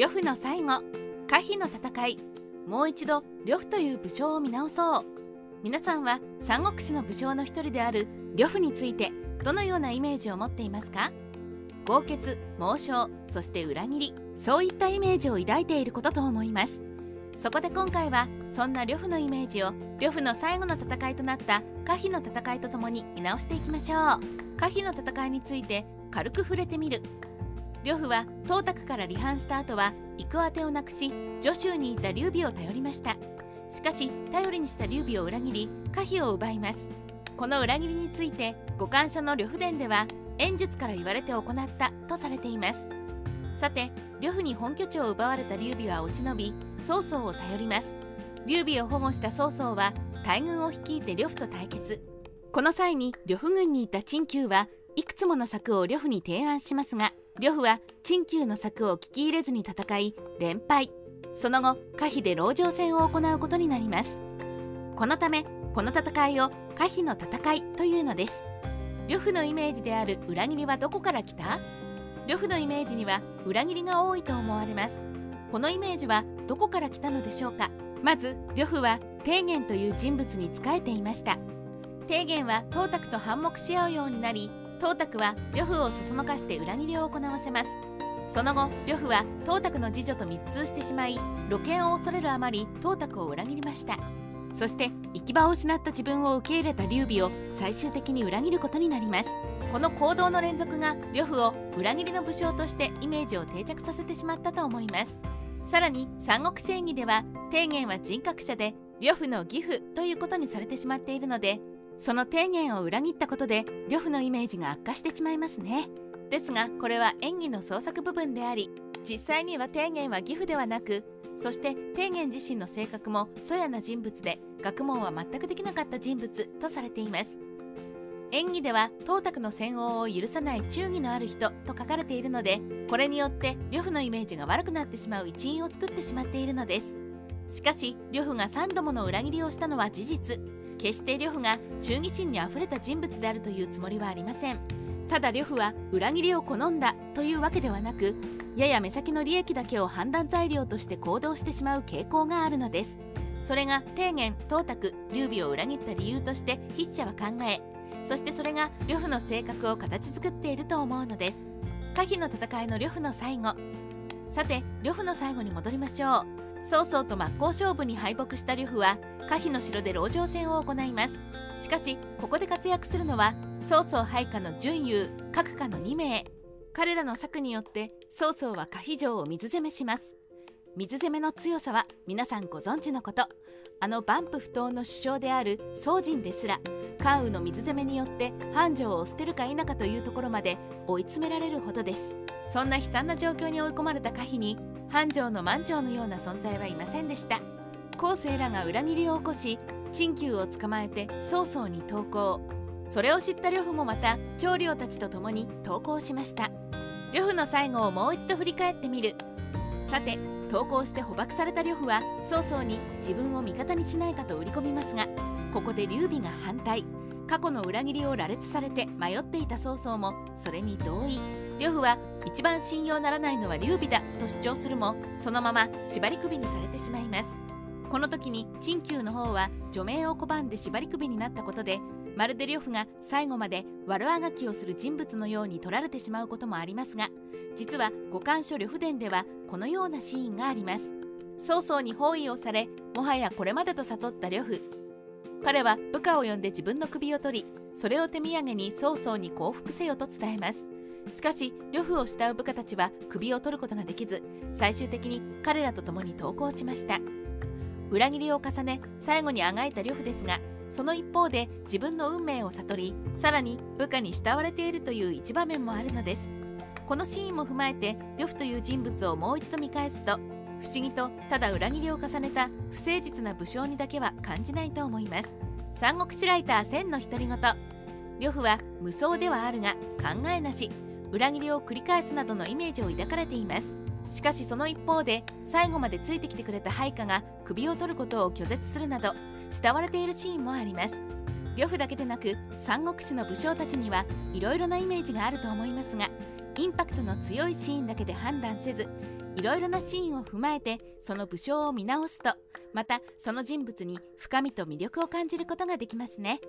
呂布の最後可否の戦いもう一度呂布という武将を見直そう。皆さんは三国志の武将の一人である呂布についてどのようなイメージを持っていますか？豪傑猛将そして裏切りそういったイメージを抱いていることと思います。そこで今回はそんな呂布のイメージを呂布の最後の戦いとなった可否の戦いとともに見直していきましょう。可否の戦いについて軽く触れてみる。呂布は董卓から離反した後は行く当てをなくし徐州にいた劉備を頼りました。しかし頼りにした劉備を裏切り可否を奪います。この裏切りについて五感書の呂布伝では演術から言われて行ったとされています。さて呂布に本拠地を奪われた劉備は落ち延び曹操を頼ります。劉備を保護した曹操は大軍を率いて呂布と対決。この際に呂布軍にいた陳旧はいくつもの策を呂布に提案しますが呂布は陳旧の策を聞き入れずに戦い連敗。その後可否で籠城戦を行うことになります。このためこの戦いを可否の戦いというのです。呂布のイメージである裏切りはどこから来た？呂布のイメージには裏切りが多いと思われます。このイメージはどこから来たのでしょうか？まず呂布は提言という人物に仕えていました。提言は董卓と反目し合うようになり董卓は呂布をそそのかして裏切りを行わせます。その後呂布は董卓の次女と密通してしまい露見を恐れるあまり董卓を裏切りました。そして行き場を失った自分を受け入れた劉備を最終的に裏切ることになります。この行動の連続が呂布を裏切りの武将としてイメージを定着させてしまったと思います。さらに三国志演義では提言は人格者で呂布の義父ということにされてしまっているのでその提言を裏切ったことで呂布のイメージが悪化してしまいますね。ですがこれは演技の創作部分であり実際には提言は義父ではなくそして提言自身の性格もそやな人物で学問は全くできなかった人物とされています。演技では董卓の戦王を許さない忠義のある人と書かれているのでこれによって呂布のイメージが悪くなってしまう一因を作ってしまっているのです。しかし呂布が3度もの裏切りをしたのは事実。決して呂布が忠義心にあふれた人物であるというつもりはありません。ただ呂布は裏切りを好んだというわけではなくやや目先の利益だけを判断材料として行動してしまう傾向があるのです。それが提言董卓劉備を裏切った理由として筆者は考えそしてそれが呂布の性格を形作っていると思うのです。可否の戦いの呂布の最後。さて呂布の最後に戻りましょう。曹操と真っ向勝負に敗北した呂布は可否の城で籠城戦を行います。しかしここで活躍するのは曹操配下の準優各下の2名。彼らの策によって曹操は可否城を水攻めします。水攻めの強さは皆さんご存知のこと。あの万夫不当の首相である宗人ですら関羽の水攻めによって繁盛を捨てるか否かというところまで追い詰められるほどです。そんな悲惨な状況に追い込まれた可否に繁盛の満潮のような存在はいませんでした。後世らが裏切りを起こし陳旧を捕まえて曹操に投降。それを知った呂布もまた長領たちと共に投降しました。呂布の最後をもう一度振り返ってみる。さて投降して捕獲された呂布は曹操に自分を味方にしないかと売り込みますがここで劉備が反対。過去の裏切りを羅列されて迷っていた曹操もそれに同意。呂布は一番信用ならないのは劉備だと主張するもそのまま縛り首にされてしまいます。この時に陳旧の方は除名を拒んで縛り首になったことでまるで呂布が最後まで悪あがきをする人物のように取られてしまうこともありますが実は五感書呂布伝ではこのようなシーンがあります。曹操に包囲をされもはやこれまでと悟った呂布。彼は部下を呼んで自分の首を取りそれを手土産に曹操に降伏せよと伝えます。しかし呂布を慕う部下たちは首を取ることができず最終的に彼らと共に投降しました。裏切りを重ね最後にあがいた呂布ですがその一方で自分の運命を悟りさらに部下に慕われているという一場面もあるのです。このシーンも踏まえて呂布という人物をもう一度見返すと不思議とただ裏切りを重ねた不誠実な武将にだけは感じないと思います。三国志ライター千の独り言。呂布は無双ではあるが考えなし。裏切りを繰り返すなどのイメージを抱かれています。しかしその一方で最後までついてきてくれた配下が首を取ることを拒絶するなど慕われているシーンもあります呂布だけでなく三国志の武将たちにはいろいろなイメージがあると思いますがインパクトの強いシーンだけで判断せずいろいろなシーンを踏まえてその武将を見直すとまたその人物に深みと魅力を感じることができますね。